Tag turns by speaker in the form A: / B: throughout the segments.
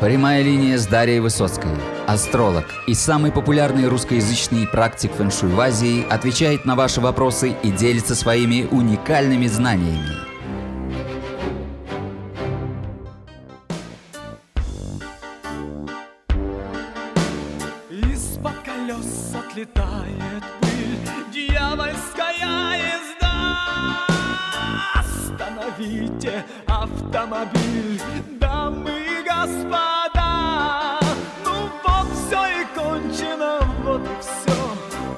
A: Прямая линия с Дарьей Высоцкой. Астролог и самый популярный русскоязычный практик фэншуй в Азии отвечает на ваши вопросы и делится своими уникальными знаниями.
B: Все,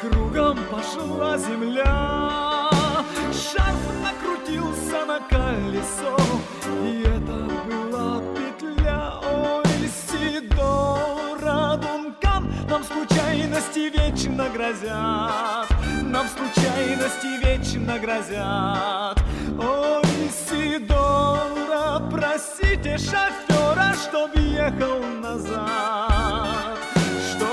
B: кругом пошла земля. Шарф накрутился на колесо, и это была петля. Ой, Сидора Дункан, нам случайности вечно грозят. Нам случайности вечно грозят. Ой, Сидора, просите шофера, чтоб ехал назад,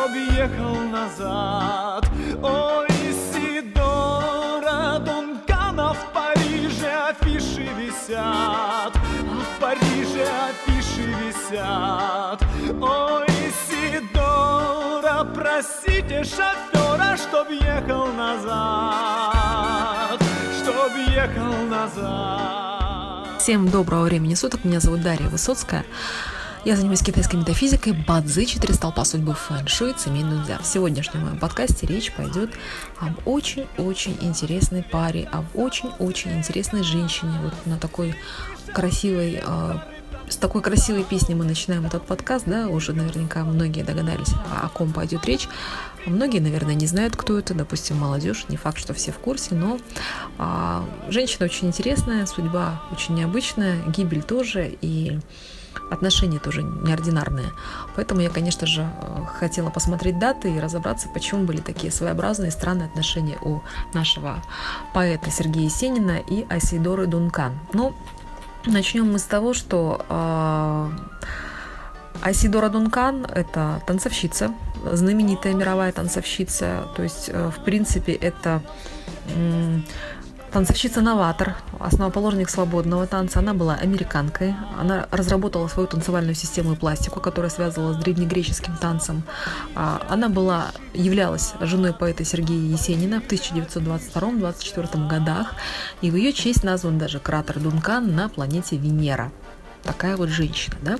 B: чтоб ехал назад. Ой, Сидора, Дункана в Париже афиши висят, а в Париже афиши висят. Ой, Сидора, просите шофера, чтоб ехал назад, чтоб ехал назад.
C: Всем доброго времени суток, меня зовут Дарья Высоцкая. Я занимаюсь китайской метафизикой, бадзи, четыре столпа судьбы, фэн-шуй, семейный дзя. В сегодняшнем моем подкасте речь пойдет об очень-очень интересной паре, об очень-очень интересной женщине. Вот на такой красивой э, с такой красивой песней мы начинаем этот подкаст, да, уже наверняка многие догадались, о ком пойдет речь. Многие, наверное, не знают, кто это, допустим, молодежь, не факт, что все в курсе, но а, женщина очень интересная, судьба очень необычная, гибель тоже, и отношения тоже неординарные. Поэтому я, конечно же, хотела посмотреть даты и разобраться, почему были такие своеобразные, странные отношения у нашего поэта Сергея Есенина и Асидоры Дункан. Ну, начнем мы с того, что э, Асидора Дункан – это танцовщица, знаменитая мировая танцовщица. То есть, э, в принципе, это танцовщица-новатор, основоположник свободного танца. Она была американкой. Она разработала свою танцевальную систему и пластику, которая связывала с древнегреческим танцем. А, она была, являлась женой поэта Сергея Есенина в 1922-1924 годах. И в ее честь назван даже кратер Дункан на планете Венера такая вот женщина, да.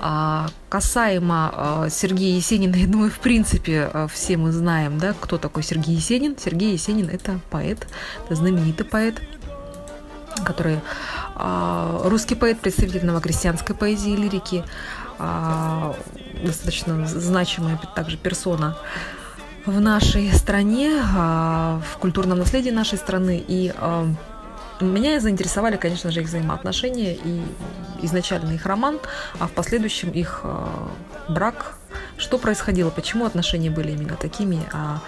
C: А касаемо а, Сергея Есенина, я думаю, в принципе, а, все мы знаем, да, кто такой Сергей Есенин. Сергей Есенин – это поэт, это знаменитый поэт, который а, русский поэт, представитель новокрестьянской поэзии и лирики, а, достаточно значимая также персона в нашей стране, а, в культурном наследии нашей страны и а, меня заинтересовали, конечно же, их взаимоотношения и изначально их роман, а в последующем их э, брак. Что происходило, почему отношения были именно такими, а,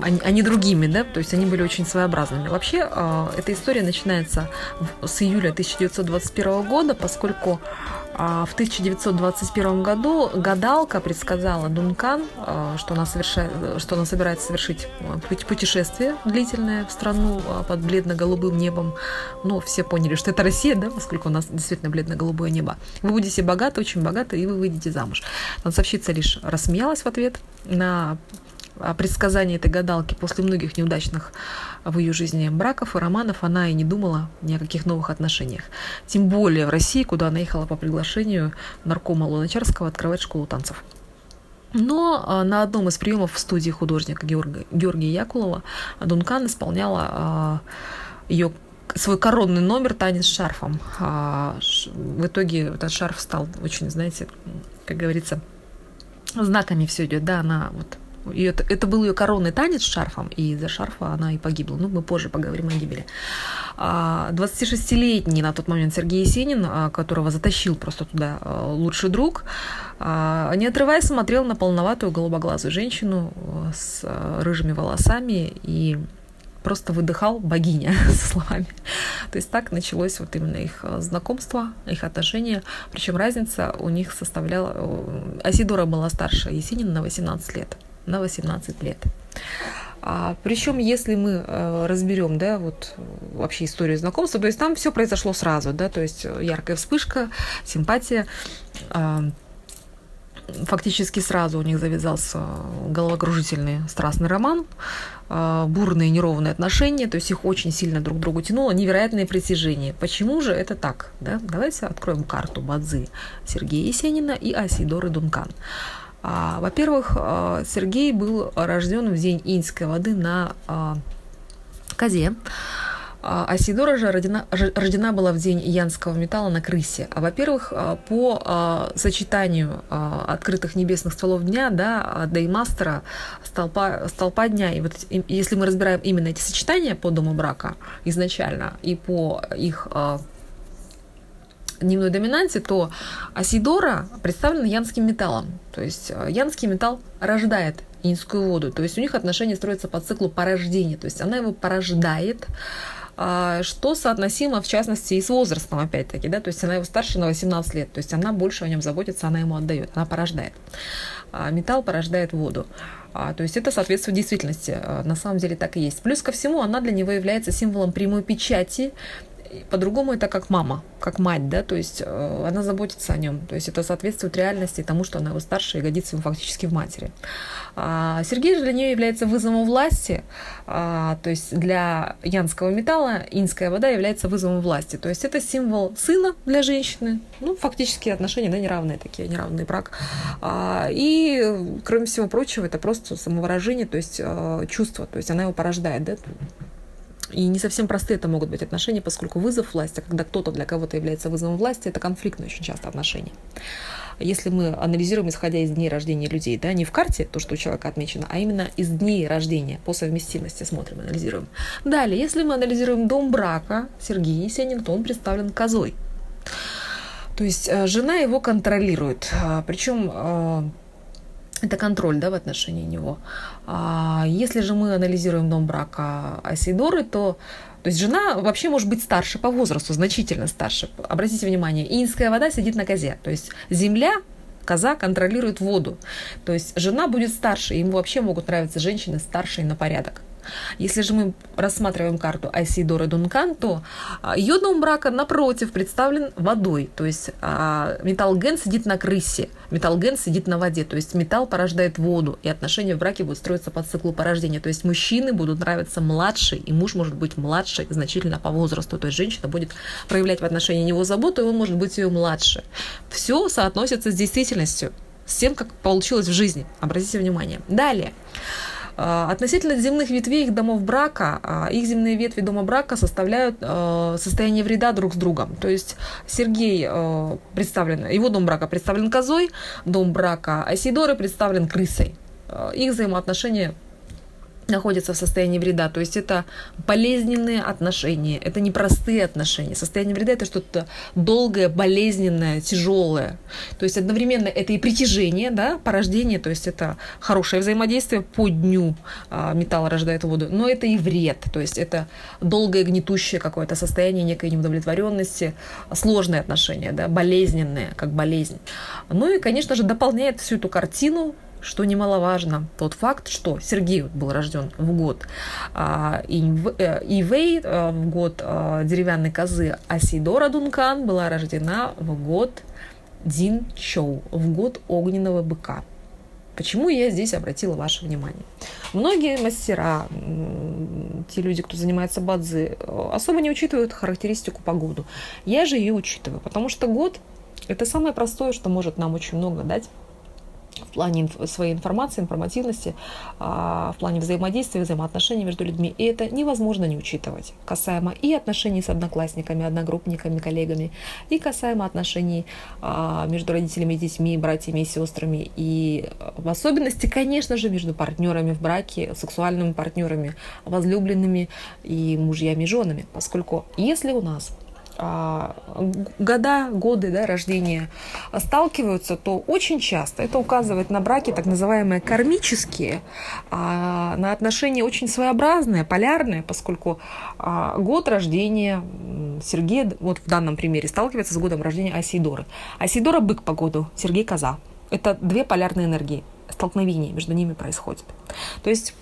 C: а, не другими, да, то есть они были очень своеобразными. Вообще, э, эта история начинается с июля 1921 года, поскольку а, в 1921 году гадалка предсказала Дункан, а, что она, совершает, что она собирается совершить а, путешествие длительное в страну под бледно-голубым небом. Но все поняли, что это Россия, да, поскольку у нас действительно бледно-голубое небо. Вы будете богаты, очень богаты, и вы выйдете замуж. Танцовщица лишь рассмеялась в ответ на предсказание этой гадалки после многих неудачных в ее жизни браков и романов она и не думала ни о каких новых отношениях. Тем более в России, куда она ехала по приглашению наркома Луначарского открывать школу танцев. Но а, на одном из приемов в студии художника Георгия, Георгия Якулова Дункан исполняла а, ее свой коронный номер «Танец с шарфом». А, в итоге этот шарф стал очень, знаете, как говорится, знаками все идет, да, она вот и это, это был ее коронный танец с шарфом, и из-за шарфа она и погибла. Ну, мы позже поговорим о гибели. 26-летний а, на тот момент Сергей Есенин, а, которого затащил просто туда а, лучший друг, не отрываясь, смотрел на полноватую голубоглазую женщину с рыжими волосами и просто выдыхал богиня со словами. То есть так началось вот именно их знакомство, их отношения. Причем разница у них составляла... Асидора была старше Есенина на 18 лет на 18 лет. А, причем, если мы э, разберем, да, вот вообще историю знакомства, то есть там все произошло сразу, да, то есть яркая вспышка, симпатия. фактически сразу у них завязался головокружительный страстный роман, бурные неровные отношения, то есть их очень сильно друг к другу тянуло, невероятное притяжение. Почему же это так? Да? Давайте откроем карту Бадзы Сергея Есенина и Асидоры Дункан. А, во-первых, а, Сергей был рожден в день иньской воды на а, Козе. А Сидора же рождена, рождена была в день янского металла на крысе. А, во-первых, по сочетанию открытых небесных стволов дня, да, Деймастера, столпа, столпа дня, и вот если мы разбираем именно эти сочетания по дому брака изначально и по их дневной доминанте, то Асидора представлена янским металлом. То есть э, янский металл рождает инскую воду. То есть у них отношения строятся по циклу порождения. То есть она его порождает, а, что соотносимо, в частности, и с возрастом, опять-таки, да, то есть она его старше на 18 лет, то есть она больше о нем заботится, она ему отдает, она порождает. А металл порождает воду. А, то есть это соответствует действительности. На самом деле так и есть. Плюс ко всему, она для него является символом прямой печати по-другому это как мама, как мать, да, то есть э, она заботится о нем, то есть это соответствует реальности тому, что она его старше и годится ему фактически в матери. А Сергей же для нее является вызовом власти, а, то есть для янского металла инская вода является вызовом власти, то есть это символ сына для женщины, ну, фактически отношения, да, неравные такие, неравный брак. А, и, кроме всего прочего, это просто самовыражение, то есть э, чувство, то есть она его порождает, да, и не совсем простые это могут быть отношения, поскольку вызов власти, когда кто-то для кого-то является вызовом власти, это конфликтные очень часто отношения. Если мы анализируем, исходя из дней рождения людей, да, не в карте, то, что у человека отмечено, а именно из дней рождения, по совместимости смотрим, анализируем. Далее, если мы анализируем дом брака Сергея Есенина, то он представлен козой. То есть э, жена его контролирует. А, Причем э, это контроль да, в отношении него. А если же мы анализируем дом брака Асидоры, то то есть жена вообще может быть старше по возрасту, значительно старше. Обратите внимание, инская вода сидит на козе. То есть земля коза контролирует воду. То есть жена будет старше, ему вообще могут нравиться женщины старшие на порядок. Если же мы рассматриваем карту Айсидоры Дункан, то а, ее дом брака, напротив, представлен водой. То есть а, металл ген сидит на крысе, металл ген сидит на воде. То есть металл порождает воду, и отношения в браке будут строиться по циклу порождения. То есть мужчины будут нравиться младше, и муж может быть младше значительно по возрасту. То есть женщина будет проявлять в отношении него заботу, и он может быть ее младше. Все соотносится с действительностью, с тем, как получилось в жизни. Обратите внимание. Далее. А, относительно земных ветвей их домов брака, а, их земные ветви дома брака составляют а, состояние вреда друг с другом. То есть Сергей представлен, его дом брака представлен козой, дом брака Асидоры представлен крысой. Их взаимоотношения находятся в состоянии вреда. То есть это болезненные отношения, это непростые отношения. Состояние вреда это что-то долгое, болезненное, тяжелое. То есть одновременно это и притяжение, да, порождение, то есть это хорошее взаимодействие по дню а, металл рождает воду, но это и вред, то есть это долгое гнетущее какое-то состояние некой неудовлетворенности, сложные отношения, да, болезненные, как болезнь. Ну и, конечно же, дополняет всю эту картину что немаловажно, тот факт, что Сергей был рожден в год а, э, Ивей, э, в год а, деревянной козы, а Сидора Дункан была рождена в год Дин Чоу, в год огненного быка. Почему я здесь обратила ваше внимание? Многие мастера, те люди, кто занимается бадзи, особо не учитывают характеристику погоду. Я же ее учитываю, потому что год – это самое простое, что может нам очень много дать в плане своей информации, информативности, а, в плане взаимодействия, взаимоотношений между людьми. И это невозможно не учитывать. Касаемо и отношений с одноклассниками, одногруппниками, коллегами, и касаемо отношений а, между родителями и детьми, братьями и сестрами. И в особенности, конечно же, между партнерами в браке, сексуальными партнерами, возлюбленными и мужьями и женами. Поскольку если у нас а, года, годы да, рождения сталкиваются, то очень часто это указывает на браки так называемые кармические, а, на отношения очень своеобразные, полярные, поскольку а, год рождения Сергея, вот в данном примере, сталкивается с годом рождения Асидоры. Асидора – бык по году, Сергей – коза. Это две полярные энергии, столкновения между ними происходит. То есть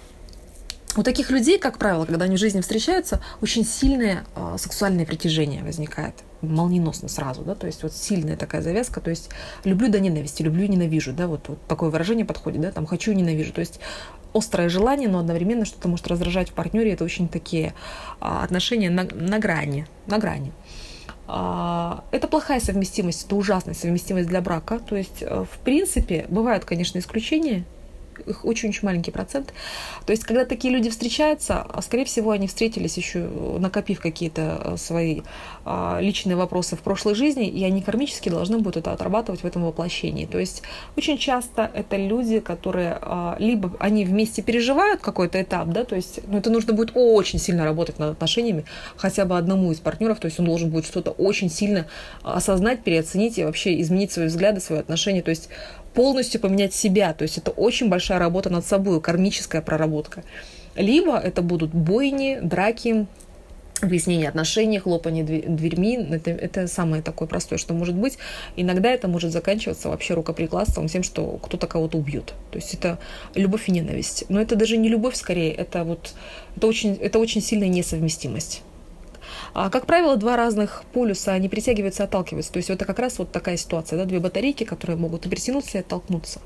C: у таких людей, как правило, когда они в жизни встречаются, очень сильное э, сексуальное притяжение возникает. Молниеносно сразу, да, то есть вот сильная такая завязка, то есть люблю до ненависти, люблю ненавижу, да, вот, вот такое выражение подходит, да, там хочу ненавижу, то есть острое желание, но одновременно что-то может раздражать в партнере, это очень такие а, отношения на, на грани, на грани. А, это плохая совместимость, это ужасная совместимость для брака, то есть э, в принципе бывают, конечно, исключения, очень-очень маленький процент. То есть, когда такие люди встречаются, а, скорее всего, они встретились еще, накопив какие-то э, свои а, личные вопросы в прошлой жизни, и они кармически должны будут это отрабатывать в этом воплощении. То есть, очень часто это люди, которые а, либо они вместе переживают какой-то этап, да, то есть, ну, это нужно будет очень сильно работать над отношениями, хотя бы одному из партнеров, то есть он должен будет что-то очень сильно осознать, переоценить и вообще изменить свои взгляды, свои отношения. То есть полностью поменять себя. То есть это очень большая работа над собой, кармическая проработка. Либо это будут бойни, драки, выяснение отношений, хлопание дверьми. Это, это самое такое простое, что может быть. Иногда это может заканчиваться вообще рукоприкладством, тем, что кто-то кого-то убьет. То есть это любовь и ненависть. Но это даже не любовь скорее, это вот это очень, это очень сильная несовместимость. А, как правило, два разных полюса, они притягиваются и отталкиваются. То есть это как раз вот такая ситуация, да, две батарейки, которые могут и притянуться, и оттолкнуться.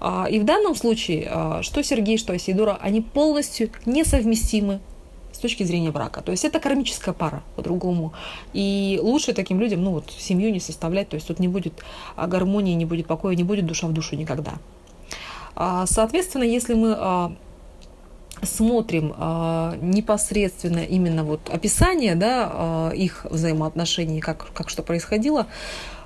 C: А, и в данном случае, а, что Сергей, что Асидора, они полностью несовместимы с точки зрения брака. То есть это кармическая пара по-другому. И лучше таким людям, ну вот, семью не составлять, то есть тут не будет гармонии, не будет покоя, не будет душа в душу никогда. Соответственно, если мы смотрим э, непосредственно именно вот описание да, э, их взаимоотношений, как, как что происходило,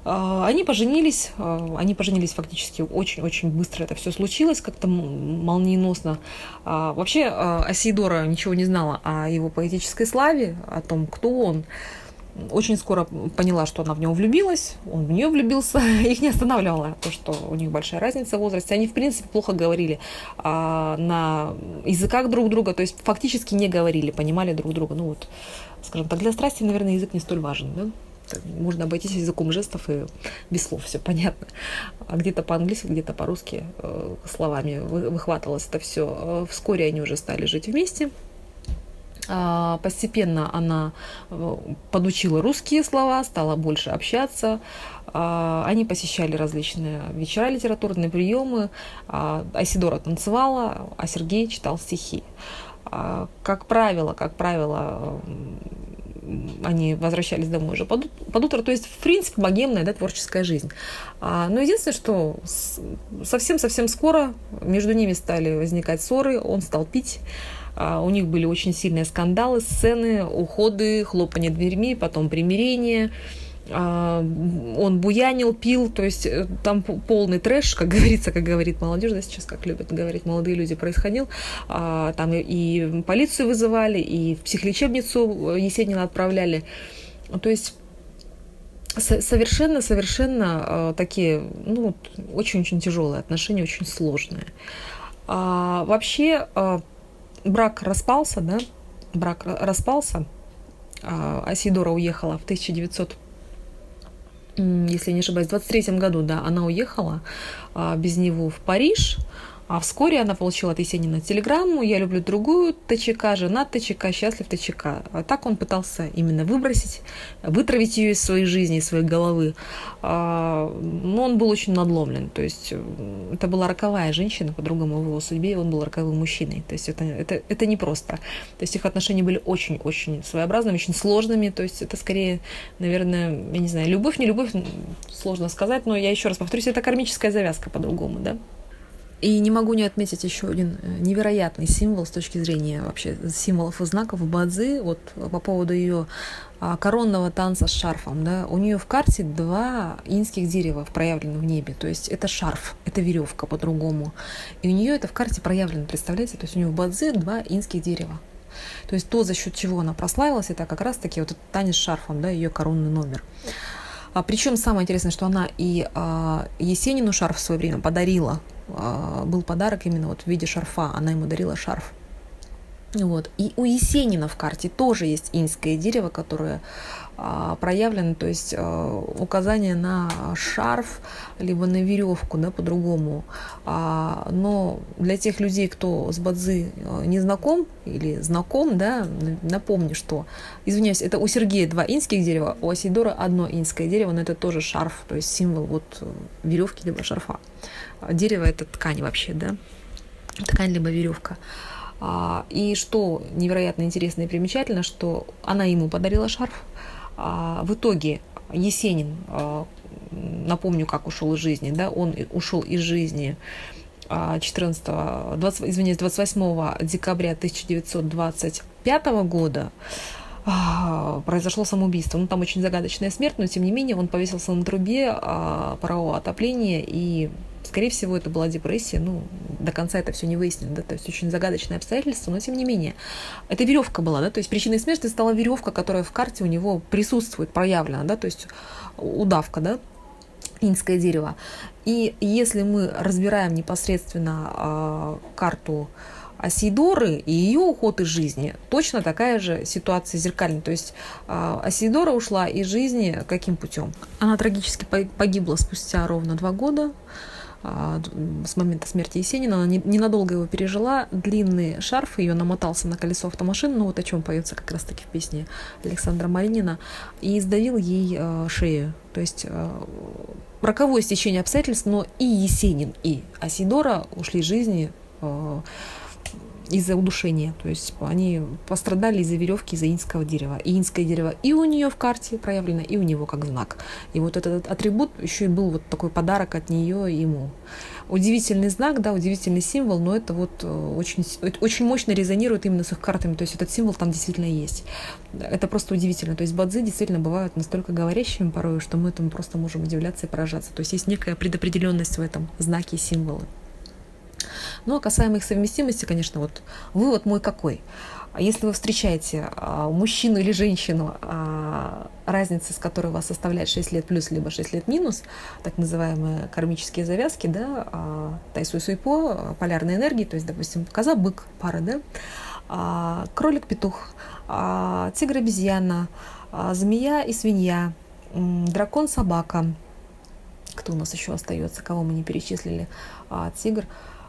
C: э, они поженились, э, они поженились фактически очень-очень быстро. Это все случилось, как-то молниеносно. Э, вообще Асидора ничего не знала о его поэтической славе, о том, кто он очень скоро поняла, что она в него влюбилась, он в нее влюбился. Их не останавливало то, что у них большая разница в возрасте. Они, в принципе, плохо говорили а, на языках друг друга, то есть фактически не говорили, понимали друг друга. Ну вот, скажем так, для страсти, наверное, язык не столь важен, да? Можно обойтись языком жестов и без слов, все понятно. А где-то по-английски, где-то по-русски э, словами выхватывалось это все. Вскоре они уже стали жить вместе. А, постепенно она э, подучила русские слова, стала больше общаться. А, они посещали различные вечера литературные приемы. А, Айсидора танцевала, а Сергей читал стихи. Как правило, как правило, они возвращались домой уже под, под утро. То есть, в принципе, богемная да, творческая жизнь. Но единственное, что совсем-совсем скоро между ними стали возникать ссоры, он стал пить. А, у них были очень сильные скандалы, сцены, уходы, хлопание дверьми, потом примирение а, он буянил, пил, то есть э, там полный трэш, как говорится, как говорит молодежь, да, сейчас как любят говорить молодые люди, происходил. А, там и полицию вызывали, и в психлечебницу э, Есенина отправляли. То есть совершенно-совершенно э, такие, ну, очень-очень тяжелые отношения, очень сложные. Вообще брак распался, да, брак распался, а Асидора уехала в 1900 если не ошибаюсь, в 23 году, да, она уехала а, без него в Париж, а вскоре она получила от Есенина телеграмму «Я люблю другую ТЧК, жена ТЧК, счастлив ТЧК». А так он пытался именно выбросить, вытравить ее из своей жизни, из своей головы. А, но он был очень надломлен. То есть это была роковая женщина, по-другому в его судьбе он был роковым мужчиной. То есть это, это, это непросто. То есть их отношения были очень-очень своеобразными, очень сложными. То есть это скорее, наверное, я не знаю, любовь, не любовь, сложно сказать, но я еще раз повторюсь, это кармическая завязка по-другому, да. И не могу не отметить еще один э, невероятный символ с точки зрения вообще символов и знаков Бадзи, вот по поводу ее а, коронного танца с шарфом. Да, у нее в карте два инских дерева проявлены в небе. То есть это шарф, это веревка по-другому. И у нее это в карте проявлено, представляете? То есть у нее в Бадзи два инских дерева. То есть то, за счет чего она прославилась, это как раз-таки вот этот танец с шарфом, да, ее коронный номер. А, причем самое интересное, что она и а, Есенину шарф в свое время подарила был подарок именно вот в виде шарфа. Она ему дарила шарф. Вот. И у Есенина в карте тоже есть инское дерево, которое а, проявлено, то есть а, указание на шарф, либо на веревку, да, по-другому. А, но для тех людей, кто с бадзи не знаком или знаком, да, напомню, что, извиняюсь, это у Сергея два инских дерева, у Асидора одно инское дерево, но это тоже шарф, то есть символ вот веревки либо шарфа. Дерево это ткань вообще, да, ткань либо веревка. И что невероятно интересно и примечательно, что она ему подарила шарф, а, в итоге Есенин, а, напомню, как ушел из жизни, да, он ушел из жизни 14, 20, извиняюсь, 28 декабря 1925 года а, произошло самоубийство. Ну, там очень загадочная смерть, но тем не менее он повесился на трубе парового отопления и Скорее всего, это была депрессия, ну, до конца это все не выяснено, да, то есть очень загадочное обстоятельство, но тем не менее. Это веревка была, да, то есть причиной смерти стала веревка, которая в карте у него присутствует, проявлена, да, то есть удавка, да, инское дерево. И если мы разбираем непосредственно э, карту Асидоры и ее уход из жизни точно такая же ситуация зеркальная. То есть э, Асидора ушла из жизни каким путем? Она трагически погибла спустя ровно два года. А, с момента смерти Есенина. Она ненадолго его пережила. Длинный шарф ее намотался на колесо автомашины, ну вот о чем поется как раз-таки в песне Александра Маринина, и сдавил ей а, шею. То есть а, роковое стечение обстоятельств, но и Есенин, и Асидора ушли из жизни из-за удушения. То есть они пострадали из-за веревки из-за инского дерева. И инское дерево и у нее в карте проявлено, и у него как знак. И вот этот атрибут еще и был вот такой подарок от нее ему. Удивительный знак, да, удивительный символ, но это вот э, очень, очень мощно резонирует именно с их картами. То есть этот символ там действительно есть. Это просто удивительно. То есть бадзи действительно бывают настолько говорящими порой, что мы этому просто можем удивляться и поражаться. То есть есть некая предопределенность в этом знаке и символы. Ну, а касаемо их совместимости, конечно, вот вывод мой какой. Если вы встречаете а, мужчину или женщину, а, разница с которой вас составляет 6 лет плюс, либо 6 лет минус, так называемые кармические завязки, да, а, тайсуй суйпо, полярной энергии, то есть, допустим, коза-бык, пара, да, а, кролик-петух, а, тигр-обезьяна, а, змея и свинья, дракон-собака, кто у нас еще остается, кого мы не перечислили, а, тигр,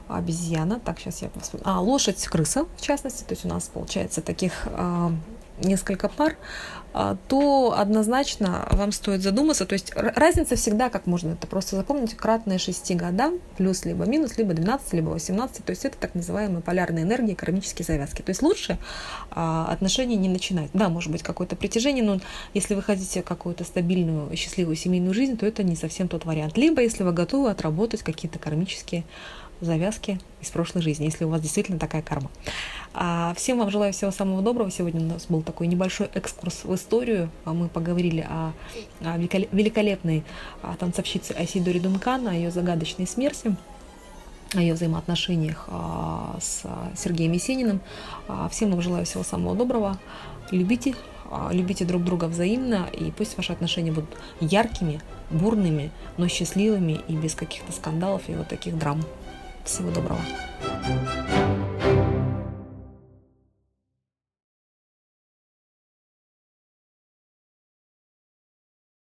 C: обезьяна, так, сейчас я посмотрю, а, лошадь, крыса, в частности, то есть у нас получается таких а, несколько пар, а, то однозначно вам стоит задуматься. То есть разница всегда, как можно это просто запомнить, кратная 6 годам, плюс либо минус, либо 12, либо 18. То есть это так называемые полярные энергии, кармические завязки. То есть лучше а, отношения не начинать. Да, может быть какое-то притяжение, но если вы хотите какую-то стабильную, счастливую семейную жизнь, то это не совсем тот вариант. Либо если вы готовы отработать какие-то кармические завязки из прошлой жизни, если у вас действительно такая карма. А всем вам желаю всего самого доброго. Сегодня у нас был такой небольшой экскурс в историю. А мы поговорили о, о великолепной танцовщице Айсидоре Дункан, о ее загадочной смерти о ее взаимоотношениях а, с Сергеем Есениным. А, всем вам желаю всего самого доброго. Любите, любите друг друга взаимно, и пусть ваши отношения будут яркими, бурными, но счастливыми и без каких-то скандалов и вот таких драм. Всего доброго.